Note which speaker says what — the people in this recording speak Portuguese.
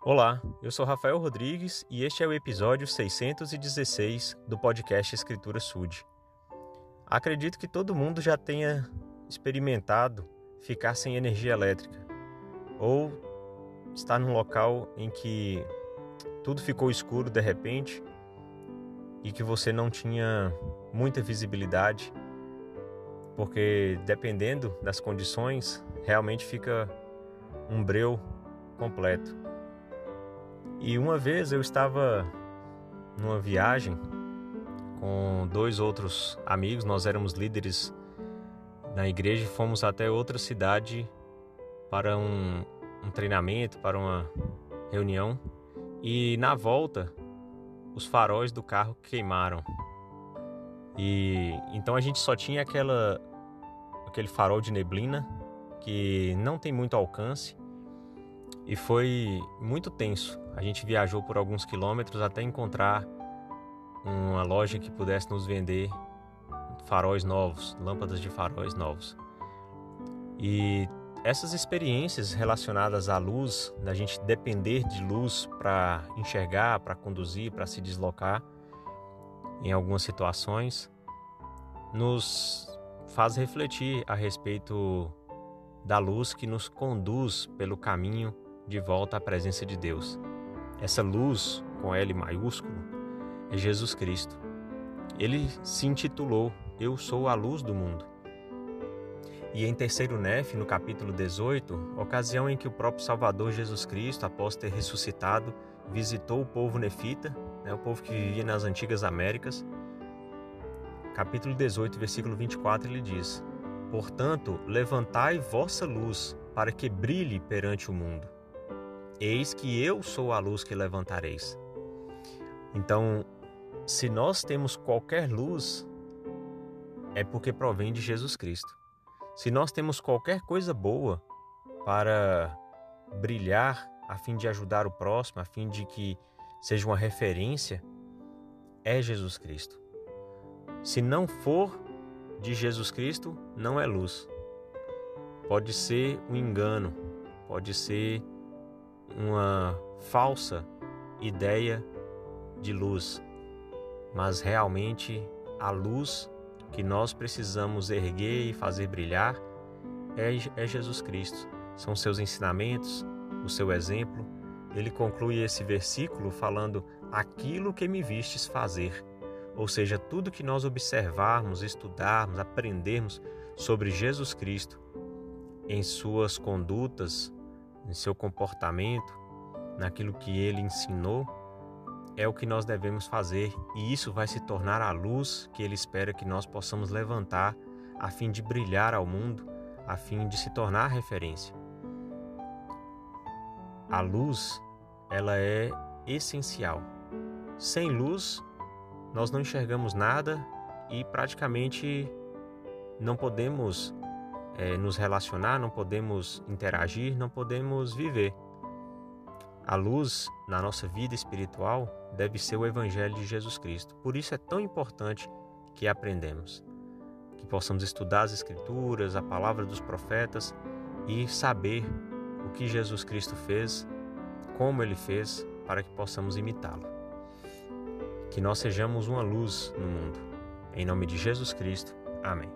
Speaker 1: Olá, eu sou Rafael Rodrigues e este é o episódio 616 do podcast Escritura Sud. Acredito que todo mundo já tenha experimentado ficar sem energia elétrica ou estar num local em que tudo ficou escuro de repente e que você não tinha muita visibilidade, porque dependendo das condições, realmente fica um breu completo. E uma vez eu estava numa viagem com dois outros amigos, nós éramos líderes na igreja e fomos até outra cidade para um, um treinamento, para uma reunião. E na volta, os faróis do carro queimaram. E então a gente só tinha aquela aquele farol de neblina que não tem muito alcance e foi muito tenso. A gente viajou por alguns quilômetros até encontrar uma loja que pudesse nos vender faróis novos, lâmpadas de faróis novos. E essas experiências relacionadas à luz, da gente depender de luz para enxergar, para conduzir, para se deslocar em algumas situações, nos faz refletir a respeito da luz que nos conduz pelo caminho de volta à presença de Deus. Essa luz, com L maiúsculo, é Jesus Cristo. Ele se intitulou Eu sou a luz do mundo. E em terceiro Nef, no capítulo 18, ocasião em que o próprio Salvador Jesus Cristo, após ter ressuscitado, visitou o povo nefita, né, o povo que vivia nas antigas Américas. Capítulo 18, versículo 24, ele diz: Portanto, levantai vossa luz, para que brilhe perante o mundo. Eis que eu sou a luz que levantareis. Então, se nós temos qualquer luz, é porque provém de Jesus Cristo. Se nós temos qualquer coisa boa para brilhar a fim de ajudar o próximo, a fim de que seja uma referência, é Jesus Cristo. Se não for de Jesus Cristo não é luz. Pode ser um engano, pode ser uma falsa ideia de luz, mas realmente a luz que nós precisamos erguer e fazer brilhar é, é Jesus Cristo. São seus ensinamentos, o seu exemplo. Ele conclui esse versículo falando: Aquilo que me vistes fazer ou seja, tudo que nós observarmos, estudarmos, aprendermos sobre Jesus Cristo em suas condutas, em seu comportamento, naquilo que ele ensinou, é o que nós devemos fazer e isso vai se tornar a luz que ele espera que nós possamos levantar a fim de brilhar ao mundo, a fim de se tornar referência. A luz, ela é essencial. Sem luz, nós não enxergamos nada e praticamente não podemos é, nos relacionar, não podemos interagir, não podemos viver. A luz na nossa vida espiritual deve ser o Evangelho de Jesus Cristo. Por isso é tão importante que aprendemos, que possamos estudar as Escrituras, a palavra dos profetas e saber o que Jesus Cristo fez, como ele fez, para que possamos imitá-lo que nós sejamos uma luz no mundo. Em nome de Jesus Cristo. Amém.